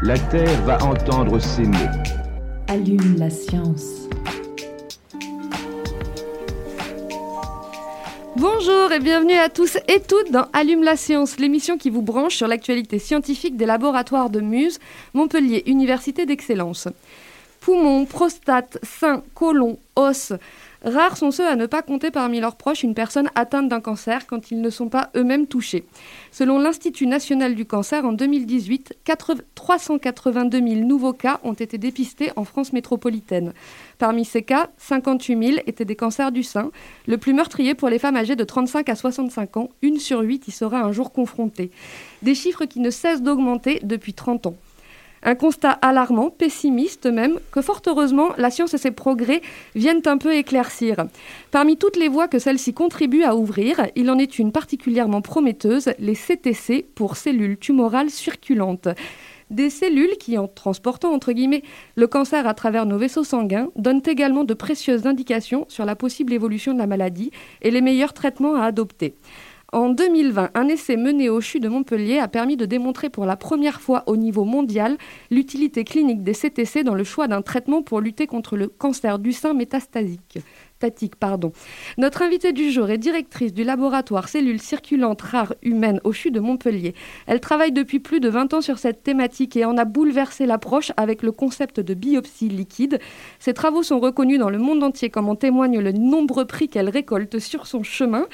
La Terre va entendre ces mots. Allume la science. Bonjour et bienvenue à tous et toutes dans Allume la science, l'émission qui vous branche sur l'actualité scientifique des laboratoires de Muse, Montpellier, Université d'excellence. Poumons, prostate, sein, côlon, os, rares sont ceux à ne pas compter parmi leurs proches une personne atteinte d'un cancer quand ils ne sont pas eux-mêmes touchés. Selon l'Institut national du cancer, en 2018, 382 000 nouveaux cas ont été dépistés en France métropolitaine. Parmi ces cas, 58 000 étaient des cancers du sein, le plus meurtrier pour les femmes âgées de 35 à 65 ans. Une sur huit y sera un jour confrontée. Des chiffres qui ne cessent d'augmenter depuis 30 ans. Un constat alarmant, pessimiste même, que fort heureusement, la science et ses progrès viennent un peu éclaircir. Parmi toutes les voies que celle-ci contribue à ouvrir, il en est une particulièrement prometteuse, les CTC pour cellules tumorales circulantes. Des cellules qui, en transportant le cancer à travers nos vaisseaux sanguins, donnent également de précieuses indications sur la possible évolution de la maladie et les meilleurs traitements à adopter. En 2020, un essai mené au CHU de Montpellier a permis de démontrer pour la première fois au niveau mondial l'utilité clinique des CTC dans le choix d'un traitement pour lutter contre le cancer du sein métastasique. Notre invitée du jour est directrice du laboratoire cellules circulantes rares humaines au CHU de Montpellier. Elle travaille depuis plus de 20 ans sur cette thématique et en a bouleversé l'approche avec le concept de biopsie liquide. Ses travaux sont reconnus dans le monde entier comme en témoignent le nombreux prix qu'elle récolte sur son chemin.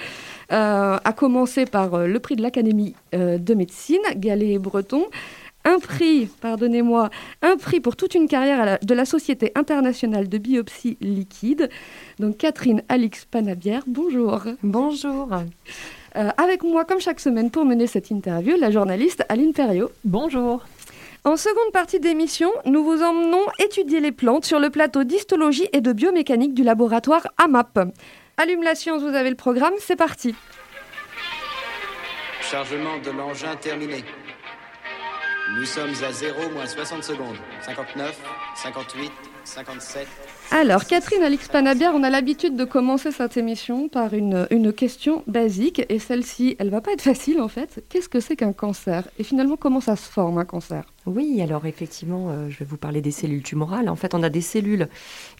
Euh, à commencer par euh, le prix de l'Académie euh, de médecine, Galet et Breton. Un prix, pardonnez-moi, un prix pour toute une carrière la- de la Société internationale de biopsie liquide. Donc Catherine Alix Panabière, bonjour. Bonjour. Euh, avec moi, comme chaque semaine, pour mener cette interview, la journaliste Aline Perriot. Bonjour. En seconde partie d'émission, nous vous emmenons étudier les plantes sur le plateau d'histologie et de biomécanique du laboratoire AMAP. Allume la science, vous avez le programme, c'est parti. Chargement de l'engin terminé. Nous sommes à 0 moins 60 secondes. 59, 58, 57. Alors, Catherine Alix Panabière, on a l'habitude de commencer cette émission par une, question basique, et celle-ci, elle va pas être facile en fait. Qu'est-ce que c'est qu'un cancer? Et finalement, comment ça se forme un cancer? Oui, alors effectivement, euh, je vais vous parler des cellules tumorales. En fait, on a des cellules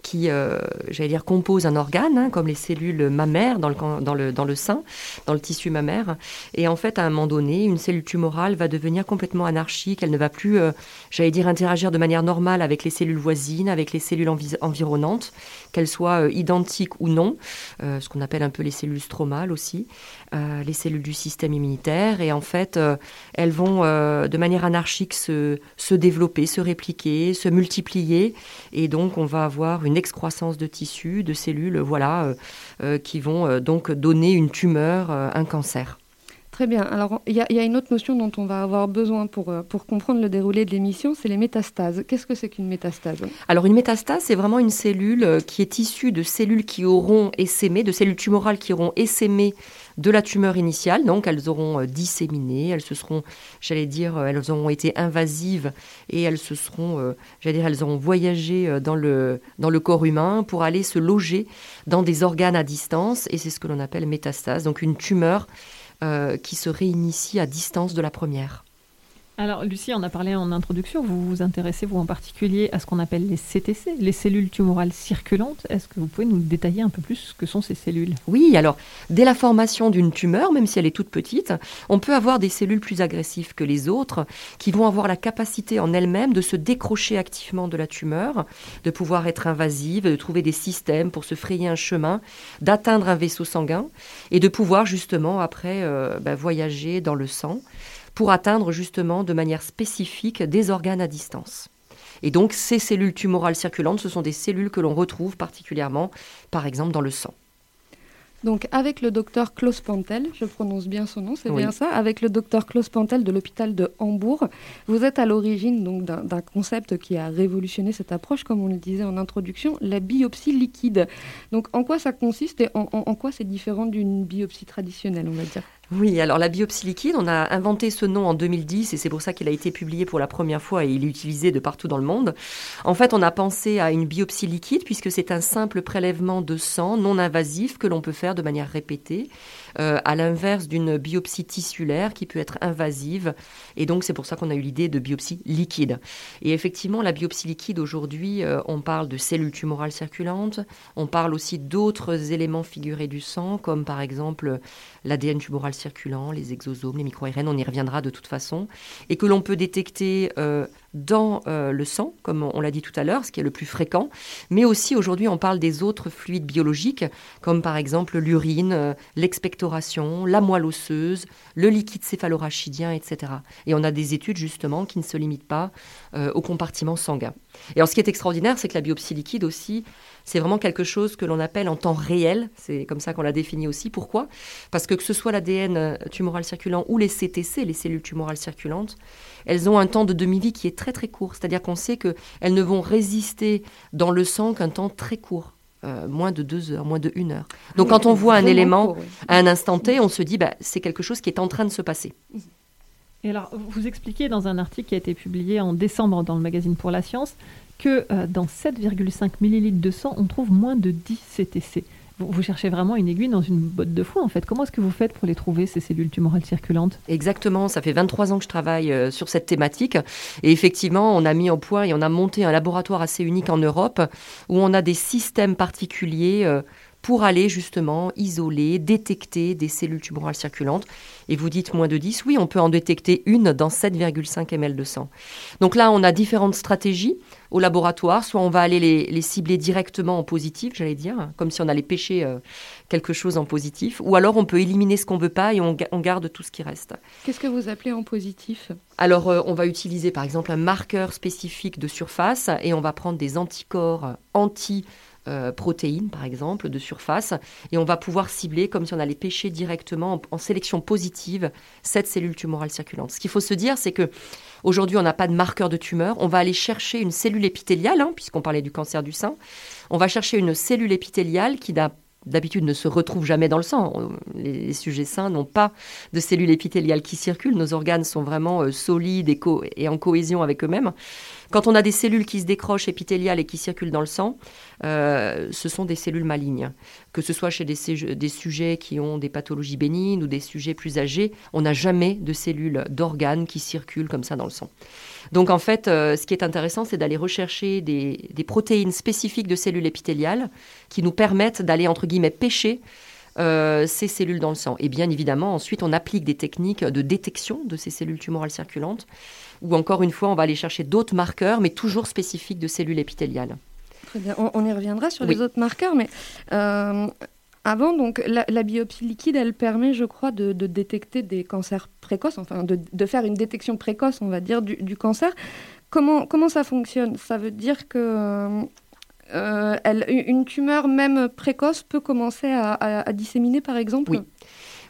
qui, euh, j'allais dire, composent un organe, hein, comme les cellules mammaires dans le, dans, le, dans le sein, dans le tissu mammaire. Et en fait, à un moment donné, une cellule tumorale va devenir complètement anarchique. Elle ne va plus, euh, j'allais dire, interagir de manière normale avec les cellules voisines, avec les cellules envi- qu'elles soient euh, identiques ou non, euh, ce qu'on appelle un peu les cellules stromales aussi, euh, les cellules du système immunitaire. Et en fait, elles vont de manière anarchique se, se développer, se répliquer, se multiplier. Et donc, on va avoir une excroissance de tissus, de cellules, voilà, qui vont donc donner une tumeur, un cancer. Très bien. Alors, il y, a- une autre notion dont on va avoir besoin pour, euh, pour comprendre le déroulé de l'émission, c'est les métastases. Qu'est-ce que c'est qu'une métastase? Alors, une métastase, c'est vraiment une cellule euh, qui est issue de cellules qui auront essaimé, de cellules tumorales qui auront essaimé de la tumeur initiale. Donc, elles auront euh, disséminé, elles se seront, j'allais dire, elles auront été invasives et elles se seront, j'allais dire, elles auront voyagé dans le, dans le corps humain pour aller se loger dans des organes à distance. Et c'est ce que l'on appelle métastase. Donc, une tumeur qui se réinitie à distance de la première. Alors, Lucie, on a parlé en introduction, vous vous intéressez, vous en particulier, à ce qu'on appelle les CTC, les cellules tumorales circulantes. Est-ce que vous pouvez nous détailler un peu plus ce que sont ces cellules? Oui, alors, dès la formation d'une tumeur, même si elle est toute petite, on peut avoir des cellules plus agressives que les autres qui vont avoir la capacité en elles-mêmes de se décrocher activement de la tumeur, de pouvoir être invasives, de trouver des systèmes pour se frayer un chemin, d'atteindre un vaisseau sanguin et de pouvoir justement après euh, ben, voyager dans le sang pour atteindre justement de manière spécifique des organes à distance. Et donc ces cellules tumorales circulantes, ce sont des cellules que l'on retrouve particulièrement, par exemple, dans le sang. Donc avec le docteur Klaus Pantel, je prononce bien son nom, c'est Oui. bien ça, avec le docteur Klaus Pantel de l'hôpital de Hambourg, vous êtes à l'origine donc d'un concept qui a révolutionné cette approche, comme on le disait en introduction, la biopsie liquide. Donc en quoi ça consiste et en, en- en quoi c'est différent d'une biopsie traditionnelle, on va dire? Oui, alors la biopsie liquide, on a inventé ce nom en 2010 et c'est pour ça qu'il a été publié pour la première fois et il est utilisé de partout dans le monde. En fait, on a pensé à une biopsie liquide puisque c'est un simple prélèvement de sang non invasif que l'on peut faire de manière répétée, euh, à l'inverse d'une biopsie tissulaire qui peut être invasive. Et donc, c'est pour ça qu'on a eu l'idée de biopsie liquide. Et effectivement, la biopsie liquide, aujourd'hui, euh, on parle de cellules tumorales circulantes, on parle aussi d'autres éléments figurés du sang, comme par exemple l'ADN tumoral circulant, les exosomes, les micro-ARN, on y reviendra de toute façon, et que l'on peut détecter euh, dans euh, le sang, comme on l'a dit tout à l'heure, ce qui est le plus fréquent, mais aussi aujourd'hui on parle des autres fluides biologiques, comme par exemple l'urine, euh, l'expectoration, la moelle osseuse, le liquide céphalorachidien, etc. Et on a des études justement qui ne se limitent pas au compartiment sanguin. Et alors ce qui est extraordinaire, c'est que la biopsie liquide aussi, c'est vraiment quelque chose que l'on appelle en temps réel. C'est comme ça qu'on l'a défini aussi. Pourquoi? Parce que que ce soit l'ADN tumoral circulant ou les CTC, les cellules tumorales circulantes, elles ont un temps de demi-vie qui est très très court. C'est-à-dire qu'on sait qu'elles ne vont résister dans le sang qu'un temps très court. euh, moins de deux heures, moins de une heure. Donc, Oui, quand on voit un élément court, oui. à un instant T, on se dit, bah, c'est quelque chose qui est en train de se passer. Et alors, vous expliquez dans un article qui a été publié en décembre dans le magazine Pour la Science que euh, dans 7,5 millilitres de sang, on trouve moins de 10 CTC. Vous, cherchez vraiment une aiguille dans une botte de foin, en fait. Comment est-ce que vous faites pour les trouver, ces cellules tumorales circulantes? Exactement, ça fait 23 ans que je travaille euh, sur cette thématique. Et effectivement, on a mis au point et on a monté un laboratoire assez unique en Europe où on a des systèmes particuliers euh, pour aller justement isoler, détecter des cellules tumorales circulantes. Et vous dites moins de 10, oui, on peut en détecter une dans 7,5 ml de sang. Donc là, on a différentes stratégies au laboratoire. Soit on va aller les, les cibler directement en positif, j'allais dire, comme si on allait pêcher euh, quelque chose en positif. Ou alors on peut éliminer ce qu'on veut pas et on garde tout ce qui reste. Qu'est-ce que vous appelez en positif? Alors, euh, on va utiliser par exemple un marqueur spécifique de surface et on va prendre des anticorps anti euh, protéines, par exemple, de surface, et on va pouvoir cibler, comme si on allait pêcher directement en, sélection positive, cette cellule tumorale circulante. Ce qu'il faut se dire, c'est que aujourd'hui, on n'a pas de marqueur de tumeur. On va aller chercher une cellule épithéliale, hein, puisqu'on parlait du cancer du sein. On va chercher une cellule épithéliale qui n'a d'habitude ne se retrouve jamais dans le sang. Les, sujets sains n'ont pas de cellules épithéliales qui circulent. Nos organes sont vraiment euh, solides et, en cohésion avec eux-mêmes. Quand on a des cellules qui se décrochent épithéliales et qui circulent dans le sang, euh, ce sont des cellules malignes. Que ce soit chez des, des sujets qui ont des pathologies bénignes ou des sujets plus âgés, on n'a jamais de cellules d'organes qui circulent comme ça dans le sang. Donc en fait, euh, ce qui est intéressant, c'est d'aller rechercher des, des protéines spécifiques de cellules épithéliales qui nous permettent d'aller, entre guillemets, pêcher euh, ces cellules dans le sang. Et bien évidemment, ensuite, on applique des techniques de détection de ces cellules tumorales circulantes, ou encore une fois, on va aller chercher d'autres marqueurs, mais toujours spécifiques de cellules épithéliales. Très bien. On, on y reviendra sur Oui. les autres marqueurs, mais euh, avant, donc, la, biopsie liquide, elle permet, je crois, de, détecter des cancers précoces, enfin, de, faire une détection précoce, on va dire, du, cancer. Comment, comment ça fonctionne? Ça veut dire que euh, elle- une tumeur, même précoce, peut commencer à, à- à disséminer, par exemple? Oui.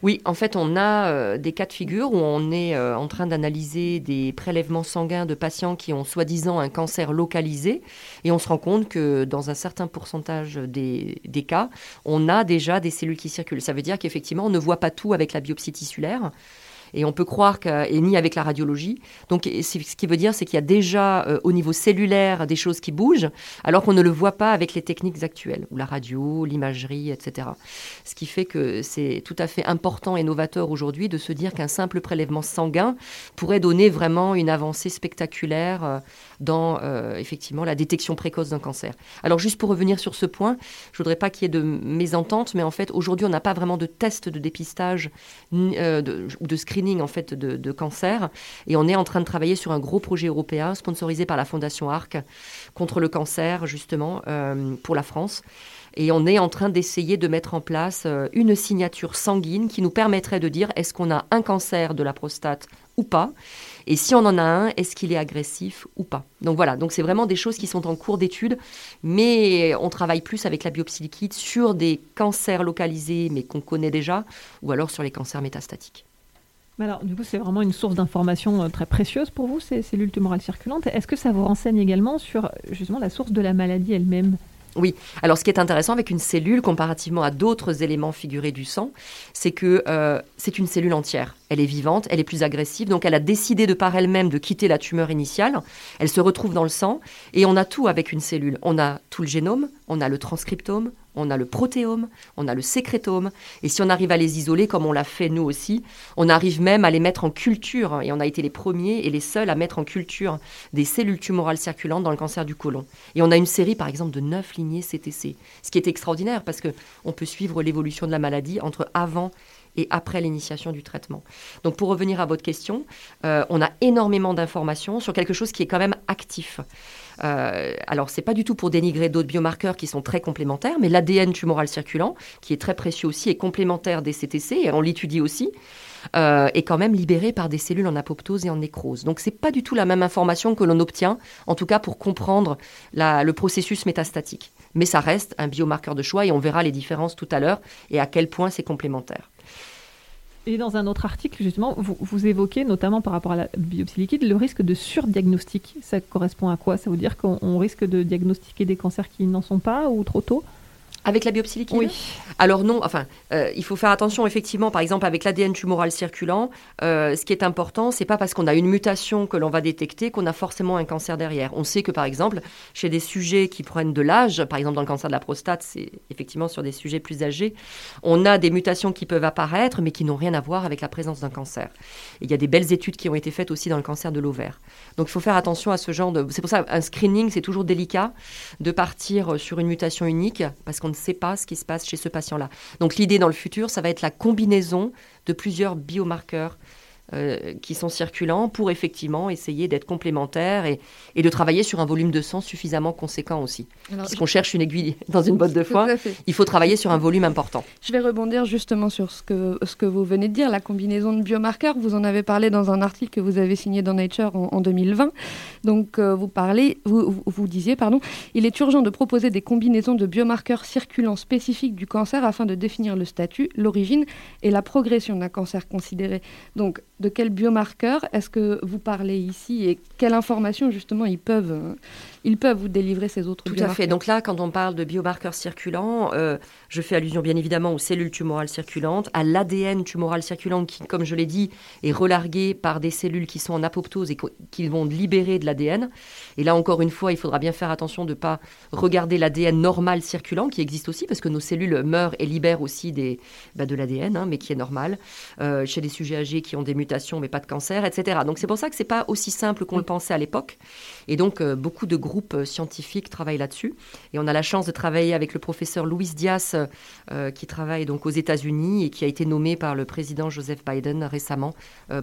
Oui, en fait, on a euh, des cas de figure où on est euh, en train d'analyser des prélèvements sanguins de patients qui ont soi-disant un cancer localisé et on se rend compte que dans un certain pourcentage des, des cas, on a déjà des cellules qui circulent. Ça veut dire qu'effectivement, on ne voit pas tout avec la biopsie tissulaire. Et on peut croire que, et ni avec la radiologie. Donc, ce qui veut dire, c'est qu'il y a déjà euh, au niveau cellulaire des choses qui bougent, alors qu'on ne le voit pas avec les techniques actuelles, ou la radio, l'imagerie, etc. Ce qui fait que c'est tout à fait important et novateur aujourd'hui de se dire qu'un simple prélèvement sanguin pourrait donner vraiment une avancée spectaculaire euh, dans euh, effectivement la détection précoce d'un cancer. Alors juste pour revenir sur ce point, je voudrais pas qu'il y ait de mésentente, mais en fait aujourd'hui on n'a pas vraiment de test de dépistage euh, de- ou de screening en fait de, cancer, et on est en train de travailler sur un gros projet européen sponsorisé par la Fondation Arc contre le cancer justement euh, pour la France. Et on est en train d'essayer de mettre en place euh, une signature sanguine qui nous permettrait de dire est-ce qu'on a un cancer de la prostate ou pas? Et si on en a un, est-ce qu'il est agressif ou pas? Donc voilà, donc c'est vraiment des choses qui sont en cours d'étude, mais on travaille plus avec la biopsie liquide sur des cancers localisés, mais qu'on connaît déjà, ou alors sur les cancers métastatiques. Alors, du coup, c'est vraiment une source d'information euh, très précieuse pour vous, ces cellules tumorales circulantes. Est-ce que ça vous renseigne également sur justement la source de la maladie elle-même? Oui. Alors, ce qui est intéressant avec une cellule, comparativement à d'autres éléments figurés du sang, c'est que euh, c'est une cellule entière. Elle est vivante, elle est plus agressive, donc elle a décidé de par elle-même de quitter la tumeur initiale. Elle se retrouve dans le sang et on a tout avec une cellule. On a tout le génome, on a le transcriptome, on a le protéome, on a le sécrétome, et si on arrive à les isoler, comme on l'a fait nous aussi, on arrive même à les mettre en culture, et on a été les premiers et les seuls à mettre en culture des cellules tumorales circulantes dans le cancer du côlon. Et on a une série, par exemple, de neuf lignées CTC, ce qui est extraordinaire parce qu'on peut suivre l'évolution de la maladie entre avant et après l'initiation du traitement. Donc pour revenir à votre question, euh, on a énormément d'informations sur quelque chose qui est quand même actif. Euh, alors, c'est pas du tout pour dénigrer d'autres biomarqueurs qui sont très complémentaires, mais l'ADN tumoral circulant, qui est très précieux aussi, est complémentaire des CTC, et on l'étudie aussi, euh, est quand même libéré par des cellules en apoptose et en nécrose. Donc, c'est pas du tout la même information que l'on obtient, en tout cas pour comprendre le processus métastatique. Mais ça reste un biomarqueur de choix, et on verra les différences tout à l'heure et à quel point c'est complémentaire. Et dans un autre article, justement, vous, évoquez, notamment par rapport à la biopsie liquide, le risque de surdiagnostic. Ça correspond à quoi? Ça veut dire qu'on risque de diagnostiquer des cancers qui n'en sont pas ou trop tôt? Avec la biopsie liquide Oui. Alors non, enfin, euh, il faut faire attention effectivement, par exemple avec l'ADN tumoral circulant, euh, ce qui est important, c'est pas parce qu'on a une mutation que l'on va détecter qu'on a forcément un cancer derrière. On sait que par exemple, chez des sujets qui prennent de l'âge, par exemple dans le cancer de la prostate, c'est effectivement sur des sujets plus âgés, on a des mutations qui peuvent apparaître mais qui n'ont rien à voir avec la présence d'un cancer. il y a des belles études qui ont été faites aussi dans le cancer de l'ovaire. Donc il faut faire attention à ce genre de... C'est pour ça un screening, c'est toujours délicat de partir sur une mutation unique parce qu'on ne sait pas ce qui se passe chez ce patient-là. Donc l'idée dans le futur, ça va être la combinaison de plusieurs biomarqueurs euh, qui sont circulants pour effectivement essayer d'être complémentaires et, et, de travailler sur un volume de sang suffisamment conséquent aussi. Puisqu'on cherche une aiguille dans une botte de foin, il faut travailler sur un volume important. Je vais rebondir justement sur ce que, ce que vous venez de dire, la combinaison de biomarqueurs. Vous en avez parlé dans un article que vous avez signé dans Nature en, 2020. Donc euh, vous parlez, vous, vous disiez, pardon, il est urgent de proposer des combinaisons de biomarqueurs circulants spécifiques du cancer afin de définir le statut, l'origine et la progression d'un cancer considéré. Donc de quels biomarqueurs est-ce que vous parlez ici et quelles informations justement ils peuvent, euh, ils peuvent vous délivrer ces autres Tout à fait. Donc là, quand on parle de biomarqueurs circulants, euh, je fais allusion bien évidemment aux cellules tumorales circulantes, à l'ADN tumoral circulant qui, comme je l'ai dit, est relargué par des cellules qui sont en apoptose et qui vont libérer de l'ADN. Et là, encore une fois, il faudra bien faire attention de ne pas regarder l'ADN normal circulant qui existe aussi parce que nos cellules meurent et libèrent aussi des, bah, de l'ADN, hein, mais qui est normal euh, chez des sujets âgés qui ont des mutations mais pas de cancer, etc. Donc c'est pour ça que c'est pas aussi simple qu'on le pensait à l'époque. Et donc euh, beaucoup de groupes euh, scientifiques travaillent là-dessus. Et on a la chance de travailler avec le professeur Louis Dias, euh, qui travaille donc aux États-Unis et qui a été nommé par le président Joseph Biden récemment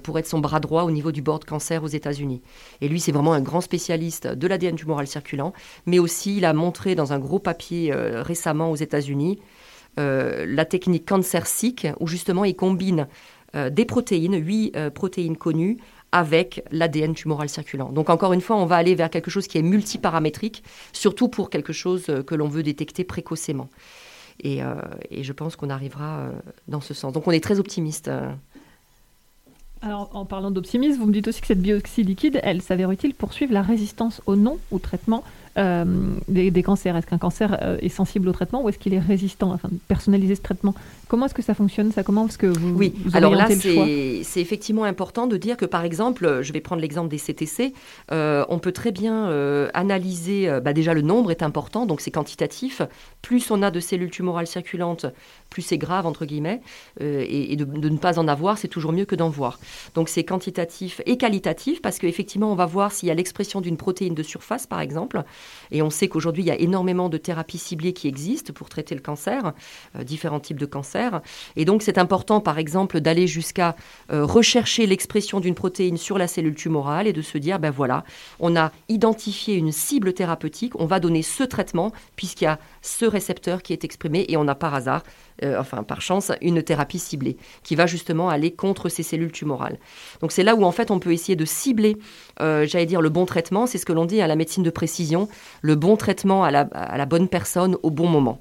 pour être son bras droit au niveau du board cancer aux États-Unis. Et lui, c'est vraiment un grand spécialiste de l'ADN tumoral circulant, mais aussi il a montré dans un gros papier récemment aux États-Unis la technique Cancer-Seq, où justement il combine euh, des protéines, huit euh, protéines connues, avec l'ADN tumoral circulant. Donc encore une fois, on va aller vers quelque chose qui est multiparamétrique, surtout pour quelque chose euh, que l'on veut détecter précocement. Et, et je pense qu'on arrivera dans ce sens. Donc on est très optimiste. Alors, en parlant d'optimisme, vous me dites aussi que cette bioxy liquide, elle s'avère utile pour suivre la résistance au non ou traitement euh, des, cancers Est-ce qu'un cancer euh, est sensible au traitement ou est-ce qu'il est résistant Enfin, personnaliser ce traitement? Comment est-ce que ça fonctionne Ça? Comment est-ce que vous Oui, alors là, c'est effectivement important de dire que, par exemple, je vais prendre l'exemple des CTC, euh, on peut très bien analyser, bah déjà le nombre est important, donc c'est quantitatif. Plus on a de cellules tumorales circulantes, plus c'est grave, entre guillemets, et, de, de, ne pas en avoir, c'est toujours mieux que d'en voir. Donc c'est quantitatif et qualitatif, parce qu'effectivement, on va voir s'il y a l'expression d'une protéine de surface, par exemple, Et on sait qu'aujourd'hui, il y a énormément de thérapies ciblées qui existent pour traiter le cancer, euh, différents types de cancers. Et donc, c'est important, par exemple, d'aller jusqu'à euh, rechercher l'expression d'une protéine sur la cellule tumorale et de se dire, ben voilà, on a identifié une cible thérapeutique, on va donner ce traitement puisqu'il y a ce récepteur qui est exprimé et on a par hasard euh, enfin par chance, une thérapie ciblée qui va justement aller contre ces cellules tumorales. Donc c'est là où en fait on peut essayer de cibler, euh, j'allais dire, le bon traitement. C'est ce que l'on dit à la médecine de précision, le bon traitement à la, bonne personne au bon moment.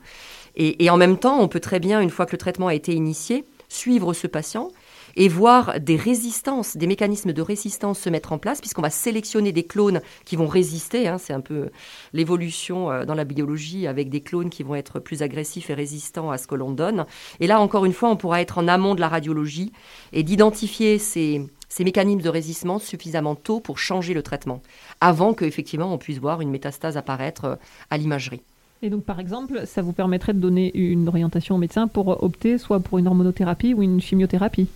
et en même temps, on peut très bien, une fois que le traitement a été initié, suivre ce patient et voir des résistances, des mécanismes de résistance se mettre en place, puisqu'on va sélectionner des clones qui vont résister. Hein, c'est un peu l'évolution euh, dans la biologie avec des clones qui vont être plus agressifs et résistants à ce que l'on donne. Et là, encore une fois, on pourra être en amont de la radiologie et d'identifier ces, ces mécanismes de résistance suffisamment tôt pour changer le traitement, avant qu'effectivement on puisse voir une métastase apparaître euh, à l'imagerie. Et donc, par exemple, ça vous permettrait de donner une orientation au médecin pour opter soit pour une hormonothérapie ou une chimiothérapie?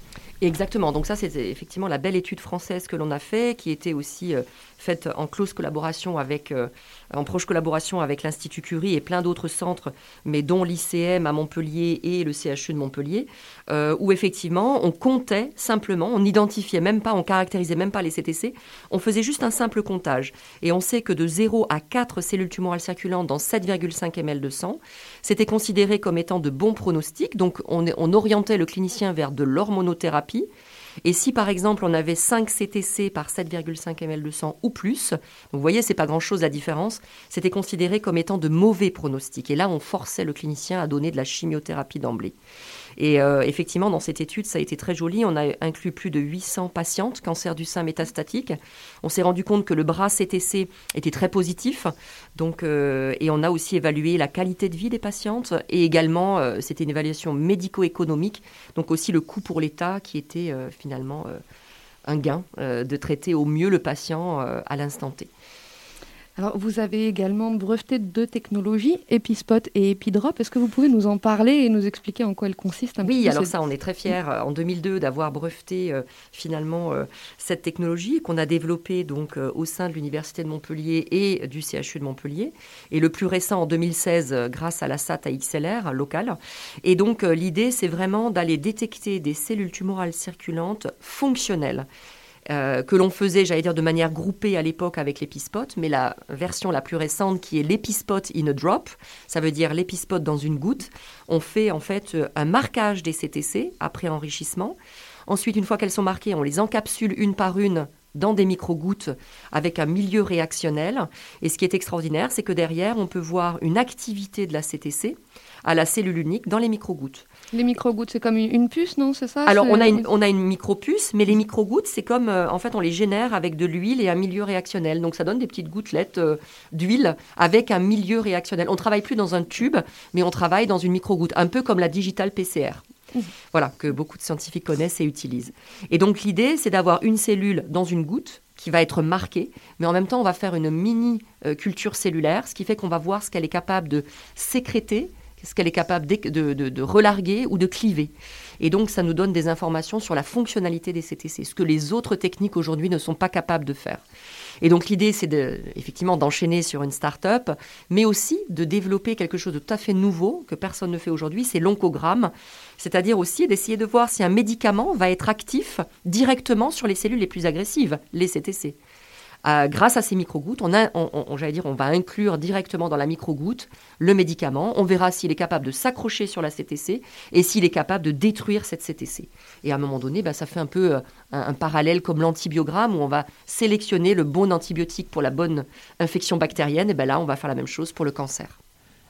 Exactement. Donc ça, c'est effectivement la belle étude française que l'on a fait, qui était aussi euh, faite en close collaboration avec, euh, en proche collaboration avec l'Institut Curie et plein d'autres centres, mais dont l'ICM à Montpellier et le CHU de Montpellier, euh, où effectivement on comptait simplement, on n'identifiait même pas, on caractérisait même pas les CTC, on faisait juste un simple comptage. Et on sait que de 0 à 4 cellules tumorales circulantes dans 7,5 ml de sang, c'était considéré comme étant de bons pronostics. Donc on, on orientait le clinicien vers de l'hormonothérapie et si par exemple on avait 5 CTC par 7,5 ml de sang ou plus, vous voyez, c'est pas grand-chose la différence, c'était considéré comme étant de mauvais pronostics. Et là, on forçait le clinicien à donner de la chimiothérapie d'emblée. Et euh, effectivement, dans cette étude, ça a été très joli. On a inclus plus de 800 patientes cancer du sein métastatique. On s'est rendu compte que le bras CTC était très positif. Donc, euh, et on a aussi évalué la qualité de vie des patientes. Et également, euh, c'était une évaluation médico-économique. Donc aussi le coût pour l'État qui était finalement un gain de traiter au mieux le patient à l'instant T. Alors, vous avez également breveté deux technologies, Epispot et Epidrop. Est-ce que vous pouvez nous en parler et nous expliquer en quoi elles consistent un Oui, alors ça, on est très fiers euh, en 2002 d'avoir breveté euh, finalement euh, cette technologie qu'on a développée donc au sein de l'Université de Montpellier et du CHU de Montpellier. Et le plus récent en 2016 grâce à la SAT à XLR locale. Et donc, l'idée, c'est vraiment d'aller détecter des cellules tumorales circulantes fonctionnelles euh, que l'on faisait, j'allais dire, de manière groupée à l'époque avec l'épispot, mais la version la plus récente qui est l'épispot in a drop, ça veut dire l'épispot dans une goutte, on fait en fait euh, un marquage des CTC après enrichissement. Ensuite, une fois qu'elles sont marquées, on les encapsule une par une dans des micro-gouttes avec un milieu réactionnel. Et ce qui est extraordinaire, c'est que derrière, on peut voir une activité de la CTC à la cellule unique dans les micro-gouttes. Les micro-gouttes, c'est comme une puce, non C'est ça? Alors, on a, une, on a une micro-puce, mais les micro-gouttes, c'est comme, euh, en fait, on les génère avec de l'huile et un milieu réactionnel. Donc, ça donne des petites gouttelettes euh, d'huile avec un milieu réactionnel. On travaille plus dans un tube, mais on travaille dans une micro-goutte, un peu comme la digital PCR. Mmh. Voilà, que beaucoup de scientifiques connaissent et utilisent. Et donc, l'idée, c'est d'avoir une cellule dans une goutte qui va être marquée, mais en même temps, on va faire une mini euh, culture cellulaire, ce qui fait qu'on va voir ce qu'elle est capable de sécréter ce qu'elle est capable de, relarguer ou de cliver. Et donc, ça nous donne des informations sur la fonctionnalité des CTC, ce que les autres techniques aujourd'hui ne sont pas capables de faire. Et donc, l'idée, c'est de, effectivement d'enchaîner sur une start-up, mais aussi de développer quelque chose de tout à fait nouveau que personne ne fait aujourd'hui, c'est l'oncogramme, c'est-à-dire aussi d'essayer de voir si un médicament va être actif directement sur les cellules les plus agressives, les CTC. Euh, grâce à ces micro-gouttes, on, on, dire, on va inclure directement dans la micro-goutte le médicament. On verra s'il est capable de s'accrocher sur la CTC et s'il est capable de détruire cette CTC. Et à un moment donné, bah, ça fait un peu euh, un, parallèle comme l'antibiogramme où on va sélectionner le bon antibiotique pour la bonne infection bactérienne. Et ben là, on va faire la même chose pour le cancer.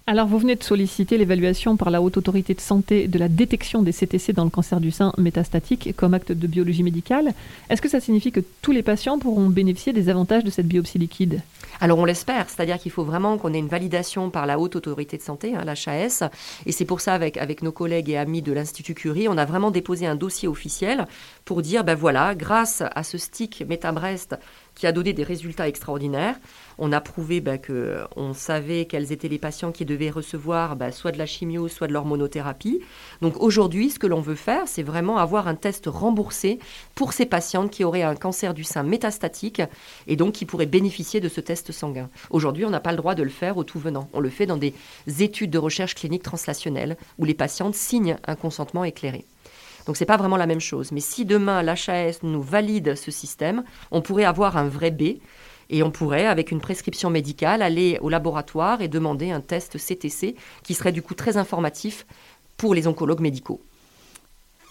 Alors, vous venez de solliciter l'évaluation par la Haute Autorité de Santé de la détection des CTC dans le cancer du sein métastatique comme acte de biologie médicale. Est-ce que ça signifie que tous les patients pourront bénéficier des avantages de cette biopsie liquide? Alors, on l'espère, c'est-à-dire qu'il faut vraiment qu'on ait une validation par la Haute Autorité de Santé, hein, l'HAS, et c'est pour ça, avec, avec nos collègues et amis de l'Institut Curie, on a vraiment déposé un dossier officiel pour dire, ben voilà, grâce à ce stick Métabrest qui a donné des résultats extraordinaires, on a prouvé ben, qu'on savait quels étaient les patients qui devaient recevoir bah, soit de la chimio, soit de l'hormonothérapie. Donc aujourd'hui, ce que l'on veut faire, c'est vraiment avoir un test remboursé pour ces patientes qui auraient un cancer du sein métastatique et donc qui pourraient bénéficier de ce test sanguin. Aujourd'hui, on n'a pas le droit de le faire au tout venant. On le fait dans des études de recherche clinique translationnelle où les patientes signent un consentement éclairé. Donc c'est pas vraiment la même chose. Mais si demain l'HAS nous valide ce système, on pourrait avoir un vrai B et on pourrait, avec une prescription médicale, aller au laboratoire et demander un test CTC qui serait du coup très informatif pour les oncologues médicaux.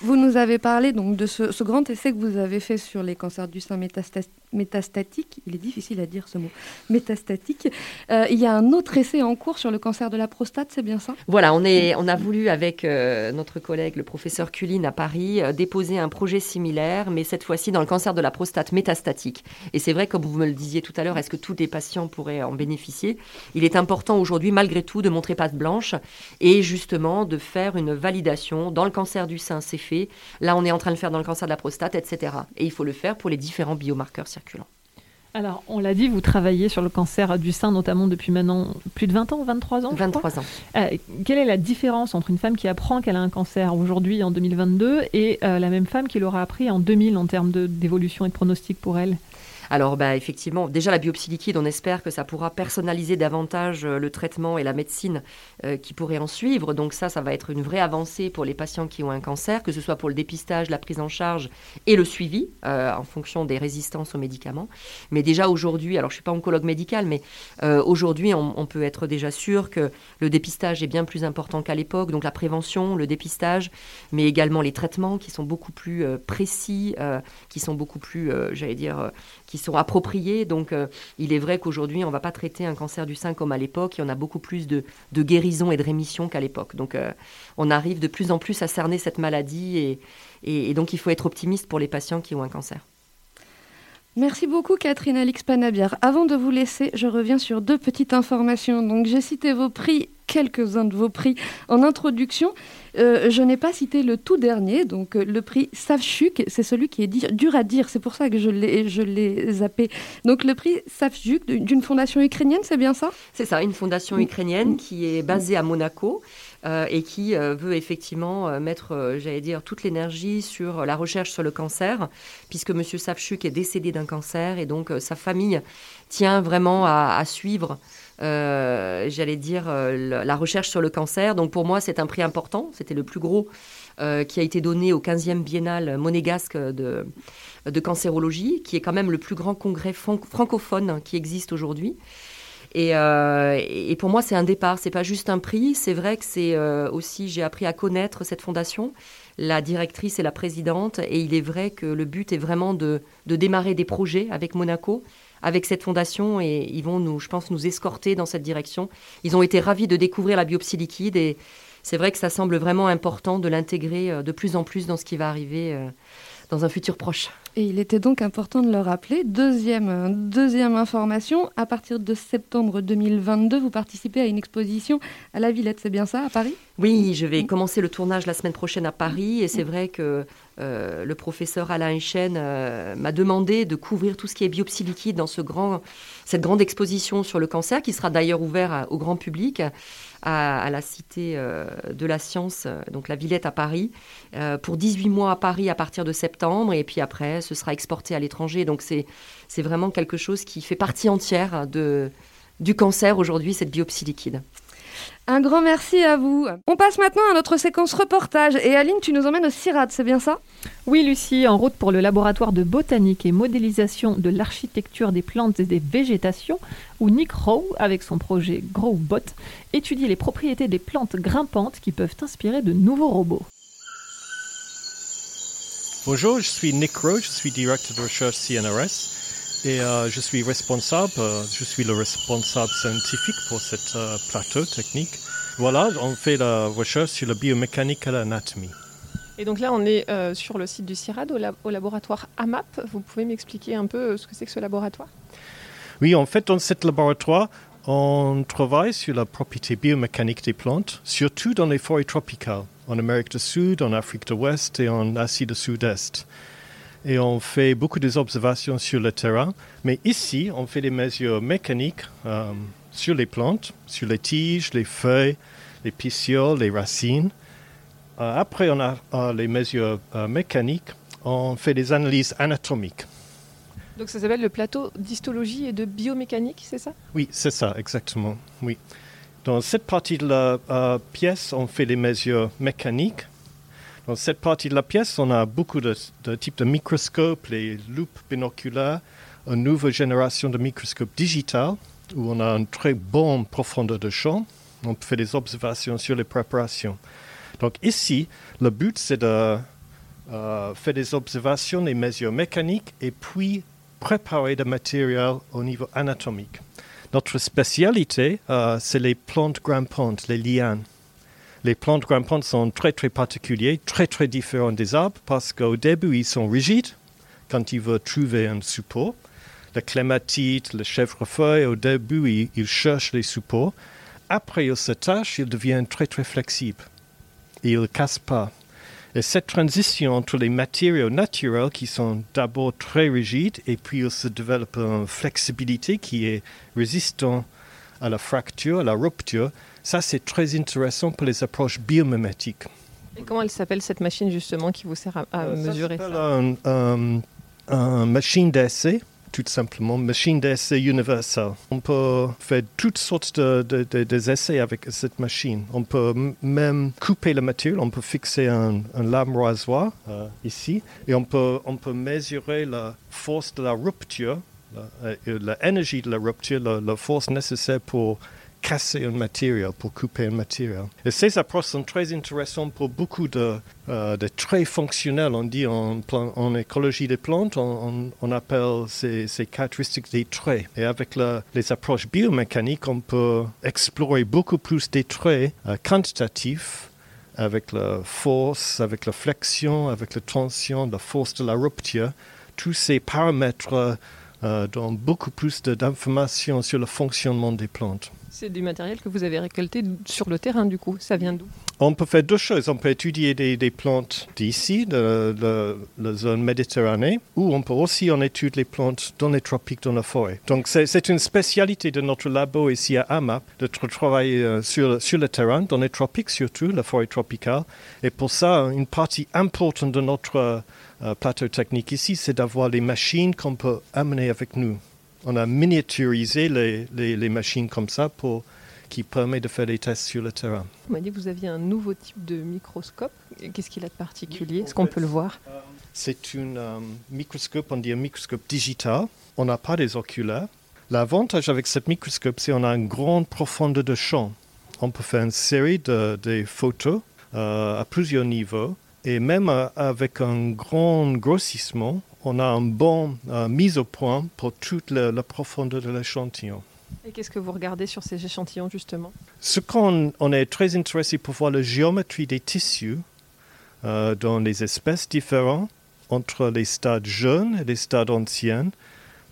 Vous nous avez parlé donc de ce, grand essai que vous avez fait sur les cancers du sein métastatiques. Il est difficile à dire ce mot. Métastatique. Euh, il y a un autre essai en cours sur le cancer de la prostate, c'est bien ça? Voilà, on, a voulu avec euh, notre collègue, le professeur Culline à Paris, euh, déposer un projet similaire, mais cette fois-ci dans le cancer de la prostate métastatique. Et c'est vrai, comme vous me le disiez tout à l'heure, est-ce que tous les patients pourraient en bénéficier? Il est important aujourd'hui, malgré tout, de montrer patte blanche et justement de faire une validation dans le cancer du sein, c'est fait Là, on est en train de le faire dans le cancer de la prostate, etc. Et il faut le faire pour les différents biomarqueurs circulants. Alors, on l'a dit, vous travaillez sur le cancer du sein, notamment depuis maintenant plus de 20 ans, 23 ans 23 ans. Euh, quelle est la différence entre une femme qui apprend qu'elle a un cancer aujourd'hui, en 2022, et euh, la même femme qui l'aura appris en 2000 en termes d'évolution et de pronostic pour elle? Alors, bah, effectivement, déjà la biopsie liquide, on espère que ça pourra personnaliser davantage euh, le traitement et la médecine euh, qui pourrait en suivre. Donc ça, ça va être une vraie avancée pour les patients qui ont un cancer, que ce soit pour le dépistage, la prise en charge et le suivi euh, en fonction des résistances aux médicaments. Mais déjà aujourd'hui, alors je ne suis pas oncologue médical, mais aujourd'hui, on, peut être déjà sûr que le dépistage est bien plus important qu'à l'époque. Donc la prévention, le dépistage, mais également les traitements qui sont beaucoup plus précis, qui sont beaucoup plus, j'allais dire, qui sont appropriés. Donc, euh, il est vrai qu'aujourd'hui, on ne va pas traiter un cancer du sein comme à l'époque. Il y en a beaucoup plus de, guérison et de rémission qu'à l'époque. Donc, euh, on arrive de plus en plus à cerner cette maladie et, et, donc, il faut être optimiste pour les patients qui ont un cancer. Merci beaucoup Catherine Alix Panabière. Avant de vous laisser, je reviens sur deux petites informations. Donc j'ai cité vos prix quelques-uns de vos prix en introduction. Euh, je n'ai pas cité le tout dernier, donc euh, le prix Savchuk, c'est celui qui est dur à dire, c'est pour ça que je l'ai zappé. Donc le prix Savchuk d'une fondation ukrainienne, c'est bien ça? C'est ça, une fondation ukrainienne qui est basée à Monaco. Euh, et qui veut effectivement mettre, j'allais dire, toute l'énergie sur la recherche sur le cancer, puisque M. Savchuk est décédé d'un cancer et donc sa famille tient vraiment à, à suivre j'allais dire, euh, la recherche sur le cancer. Donc pour moi, c'est un prix important. C'était le plus gros euh, qui a été donné au 15e biennale monégasque de, cancérologie, qui est quand même le plus grand congrès francophone qui existe aujourd'hui. Et, pour moi, c'est un départ. C'est pas juste un prix. C'est vrai que c'est aussi, j'ai appris à connaître cette fondation, la directrice et la présidente. Et il est vrai que le but est vraiment de démarrer des projets avec Monaco avec cette fondation et ils vont nous, je pense, nous escorter dans cette direction. Ils ont été ravis de découvrir la biopsie liquide et c'est vrai que ça semble vraiment important de l'intégrer euh, de plus en plus dans ce qui va arriver euh, dans un futur proche. Et il était donc important de le rappeler. Deuxième, euh, deuxième information, à partir de septembre 2022, vous participez à une exposition à la Villette, c'est bien ça, à Paris? Oui, je vais commencer le tournage la semaine prochaine à Paris et c'est vrai que euh, le professeur Alain Echen euh, m'a demandé de couvrir tout ce qui est biopsie liquide dans cette grande exposition sur le cancer qui sera d'ailleurs ouverte au grand public à, la Cité euh, de la Science, donc la Villette à Paris, pour 18 mois à Paris à partir de septembre et puis après ce sera exporté à l'étranger. Donc c'est vraiment quelque chose qui fait partie entière du cancer aujourd'hui, cette biopsie liquide. Un grand merci à vous. On passe maintenant à notre séquence reportage. Et Aline, tu nous emmènes au CIRAD, c'est bien ça? Oui, Lucie, en route pour le laboratoire de botanique et modélisation de l'architecture des plantes et des végétations, où Nick Rowe, avec son projet GrowBot, étudie les propriétés des plantes grimpantes qui peuvent inspirer de nouveaux robots. Bonjour, je suis Nick Rowe, je suis directeur de recherche CNRS. Et euh, je suis responsable, euh, je suis le responsable scientifique pour ce euh, plateau technique. Voilà, on fait la recherche sur la biomécanique et l'anatomie. Et donc là, on est sur le site du CIRAD, au, laboratoire AMAP. Vous pouvez m'expliquer un peu ce que c'est que ce laboratoire? Oui, en fait, dans ce laboratoire, on travaille sur la propriété biomécanique des plantes, surtout dans les forêts tropicales, en Amérique du Sud, en Afrique de l'Ouest et en Asie du Sud-Est et on fait beaucoup d'observations sur le terrain. Mais ici, on fait des mesures mécaniques euh, sur les plantes, sur les tiges, les feuilles, les pétioles, les racines. Euh, après, on a euh, les mesures mécaniques. On fait des analyses anatomiques. Donc ça s'appelle le plateau d'histologie et de biomécanique, c'est ça? Oui, c'est ça, exactement. Oui. Dans cette partie de la pièce, on fait des mesures mécaniques. Dans cette partie de la pièce, on a beaucoup de, types de microscopes, les loupes binoculaires, une nouvelle génération de microscopes digitales, où on a une très bonne profondeur de champ. On fait des observations sur les préparations. Donc ici, le but, c'est de euh, faire des observations, des mesures mécaniques, et puis préparer des matériels au niveau anatomique. Notre spécialité, euh, c'est les plantes grimpantes, les lianes. Les plantes grimpantes sont très très particuliers, très très différents des arbres parce qu'au début ils sont rigides quand ils veulent trouver un support. La clématite, le chèvrefeuille, au début ils, cherchent les supports. Après ils s'attachent, ils deviennent très très flexibles. Ils ne cassent pas. Et cette transition entre les matériaux naturels qui sont d'abord très rigides et puis ils se développent une flexibilité qui est résistant à la fracture, à la rupture, ça c'est très intéressant pour les approches biomimétiques. Et comment elle s'appelle cette machine justement qui vous sert à, à Euh, ça mesurer s'appelle ça? un, un- un machine d'essai, tout simplement, machine d'essai universelle. On peut faire toutes sortes de, de- de- essais avec cette machine. On peut même couper le matériel, on peut fixer un, un lame rasoir euh, ici, et on peut, on peut mesurer la force de la rupture, l'énergie de la rupture, la, la force nécessaire pour casser un matériel, pour couper un matériel. Et ces approches sont très intéressantes pour beaucoup de, euh, de traits fonctionnels. On dit en, écologie des plantes, on, appelle ces, caractéristiques des traits. Et avec les approches biomécaniques, on peut explorer beaucoup plus des traits euh, quantitatifs avec la force, avec la flexion, avec la tension, la force de la rupture. Tous ces paramètres euh, donnent beaucoup plus d'informations sur le fonctionnement des plantes. C'est du matériel que vous avez récolté sur le terrain du coup. Ça vient d'où? On peut faire deux choses. On peut étudier des, des plantes d'ici, de, la zone méditerranée, ou on peut aussi en étudier les plantes dans les tropiques, dans la forêt. Donc c'est une spécialité de notre labo ici à AMAP de tra- travailler euh, sur, sur le terrain, dans les tropiques surtout, la forêt tropicale. Et pour ça, une partie importante de notre euh, euh, plateau technique ici, c'est d'avoir les machines qu'on peut amener avec nous. On a miniaturisé les, les- les machines comme ça pour qui permet de faire des tests sur le terrain. Vous m'avez dit que vous aviez un nouveau type de microscope. Qu'est-ce qu'il a de particulier? Est-ce qu'on peut le voir? C'est un euh, microscope, on dit un microscope digital. On n'a pas des oculaires. L'avantage avec ce microscope, c'est qu'on a une grande profondeur de champ. On peut faire une série de, de photos euh, à plusieurs niveaux. Et même euh, avec un grand grossissement, on a une bonne euh, mise au point pour toute la, la profondeur de l'échantillon. Et qu'est-ce que vous regardez sur ces échantillons justement? Ce qu'on on est très intéressé pour voir la géométrie des tissus euh, dans les espèces différentes entre les stades jeunes et les stades anciens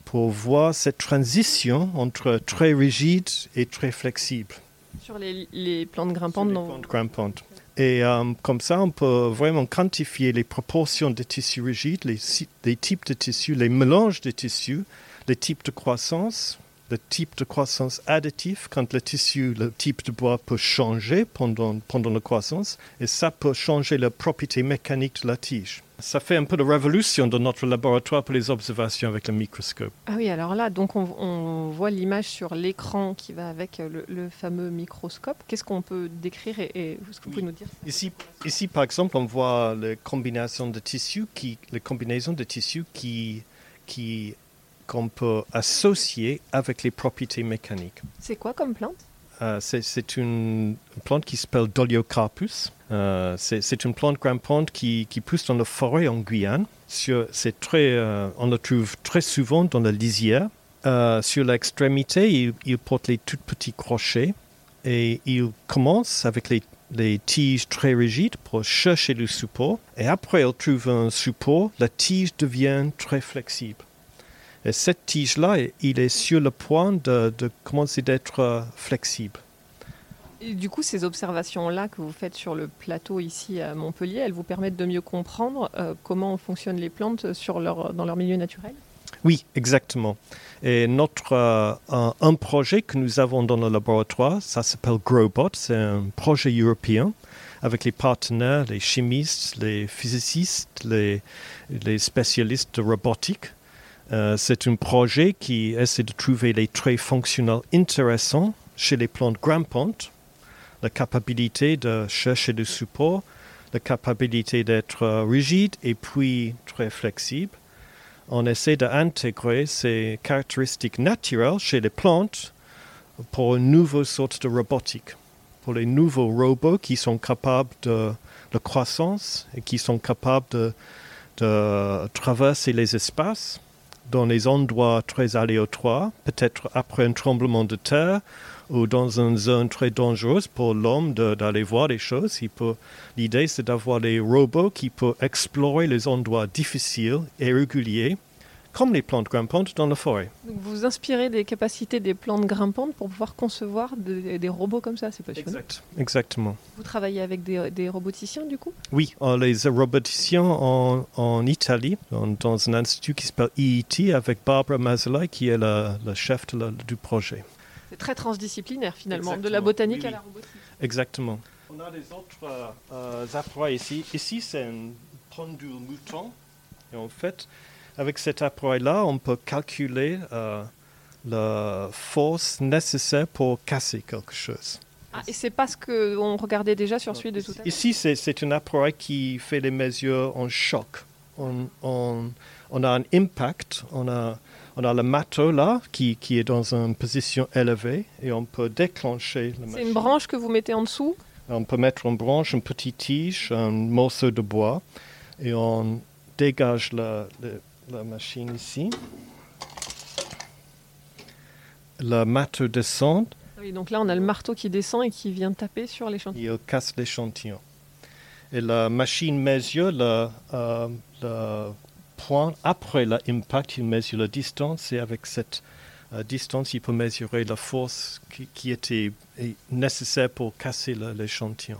pour voir cette transition entre très rigide et très flexible. Sur les, les plantes grimpantes dans... grimpantes. Et euh, comme ça, on peut vraiment quantifier les proportions de tissus rigides, les types de tissus, les mélanges de tissus, les types de croissance, le type de croissance additif, quand le tissu, le type de bois peut changer pendant, pendant la croissance, et ça peut changer la propriété mécanique de la tige. Ça fait un peu de révolution dans notre laboratoire pour les observations avec le microscope. Ah oui, alors là, donc on, on voit l'image sur l'écran qui va avec euh, le, le fameux microscope. Qu'est-ce qu'on peut décrire et, et est-ce que vous pouvez nous dire? Ici, ici, par exemple, on voit les combinaisons de tissus qui, les combinaisons de tissus qui, qui, qu'on peut associer avec les propriétés mécaniques. C'est quoi comme plante? Euh, c'est, une plante qui s'appelle Doliocapus. Euh, c'est, une plante grimpante qui, qui pousse dans la forêt en Guyane. Sur, très, euh, on le trouve très souvent dans la lisière. Sur l'extrémité, il, il porte les tout petits crochets et il commence avec les, les tiges très rigides pour chercher le support. Et après, il trouve un support, la tige devient très flexible. Et cette tige-là, il est sur le point de, de commencer d'être euh, flexible. Et du coup, ces observations-là que vous faites sur le plateau ici à Montpellier, elles vous permettent de mieux comprendre euh, comment fonctionnent les plantes sur leur, dans leur milieu naturel? Oui, exactement. Et notre, euh, un, un projet que nous avons dans le laboratoire, ça s'appelle Growbot, c'est un projet européen avec les partenaires, les chimistes, les physicists, les, les spécialistes de robotique. Euh, c'est un projet qui essaie de trouver les traits fonctionnels intéressants chez les plantes grimpantes, la capacité de chercher du support, la capacité d'être euh, rigide et puis très flexible. On essaie d'intégrer ces caractéristiques naturelles chez les plantes pour une nouvelle sorte de robotique, pour les nouveaux robots qui sont capables de, de croissance et qui sont capables de, de traverser les espaces dans les endroits très aléatoires, peut-être après un tremblement de terre ou dans une zone très dangereuse pour l'homme d'aller voir les choses. L'idée, c'est d'avoir des robots qui peuvent explorer les endroits difficiles et réguliers, comme les plantes grimpantes dans la forêt. Donc vous inspirez des capacités des plantes grimpantes pour pouvoir concevoir de- des robots comme ça, c'est passionnant. Exact. Exactement. Vous travaillez avec des, des roboticiens du coup? Oui, euh, les roboticiens en, en Italie, dans, dans un institut qui s'appelle IIT, avec Barbara Mazzolai, qui est la, la chef de la- du projet. C'est très transdisciplinaire finalement, de la botanique oui, à la robotique. Exactement. On a des autres euh, euh, appareils ici. Ici, c'est un pendule mouton. Et en fait, avec cet appareil-là, on peut calculer euh, la force nécessaire pour casser quelque chose. Ah, et c'est pas ce qu'on regardait déjà sur celui de tout à l'heure Ici, c'est, un appareil qui fait les mesures en choc. On, on- on a un impact, on a, on a le matos là qui, qui est dans une position élevée et on peut déclencher le C'est une branche que vous mettez en dessous? On peut mettre en branche une petite tige, un morceau de bois, et on dégage la, la- la machine ici. Le matou descend, Oui, donc là on a le marteau qui descend et qui vient taper sur l'échantillon. il casse l'échantillon. Et la machine mesure le, euh, le point après l'impact, il mesure la distance, et avec cette euh, distance, il peut mesurer la force qui, qui était nécessaire pour casser l'échantillon.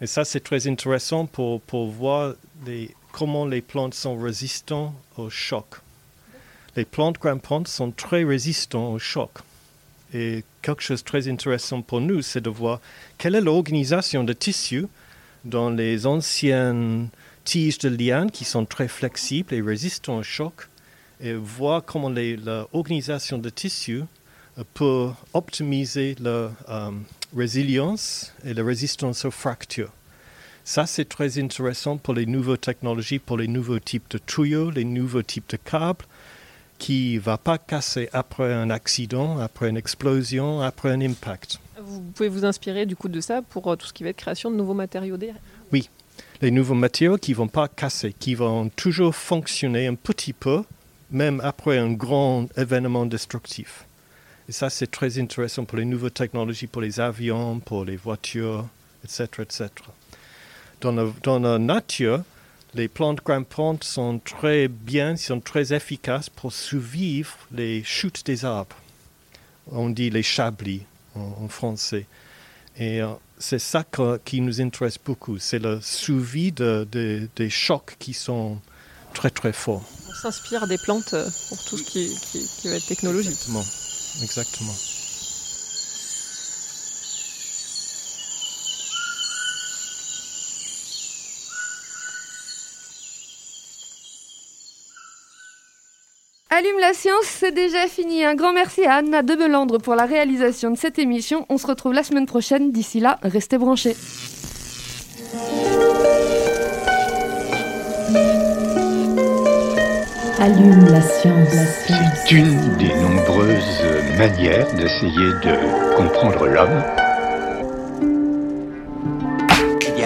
Et ça, c'est très intéressant pour, pour voir les- comment les plantes sont résistantes au choc. Les plantes grimpantes sont très résistantes au choc. Et quelque chose de très intéressant pour nous, c'est de voir quelle est l'organisation de tissus dans les anciennes tiges de liane qui sont très flexibles et résistants au choc, et voir comment l'organisation de tissus euh, peut optimiser la euh, résilience et la résistance aux fractures. Ça, c'est très intéressant pour les nouvelles technologies, pour les nouveaux types de tuyaux, les nouveaux types de câbles, qui ne va pas casser après un accident, après une explosion, après un impact. Vous pouvez vous inspirer du coup de ça pour euh, tout ce qui va être création de nouveaux matériaux d'air. Oui, les nouveaux matériaux qui ne vont pas casser, qui vont toujours fonctionner un petit peu, même après un grand événement destructif. Et ça, c'est très intéressant pour les nouvelles technologies, pour les avions, pour les voitures, etc. etc. Dans, la, dans la nature, les plantes grimpantes sont très bien, sont très efficaces pour survivre les chutes des arbres. On dit les chablis en, en français. Et euh, c'est ça que- qui nous intéresse beaucoup, c'est le suivi de- de- des chocs qui sont très très forts. On s'inspire des plantes euh, pour tout ce qui, qui- qui va être technologique. Exactement. Exactement. Allume la science, c'est déjà fini. Un grand merci à Anna Debelandre pour la réalisation de cette émission. On se retrouve la semaine prochaine. D'ici là, restez branchés. Allume la science. La science. C'est une des nombreuses manières d'essayer de comprendre l'homme.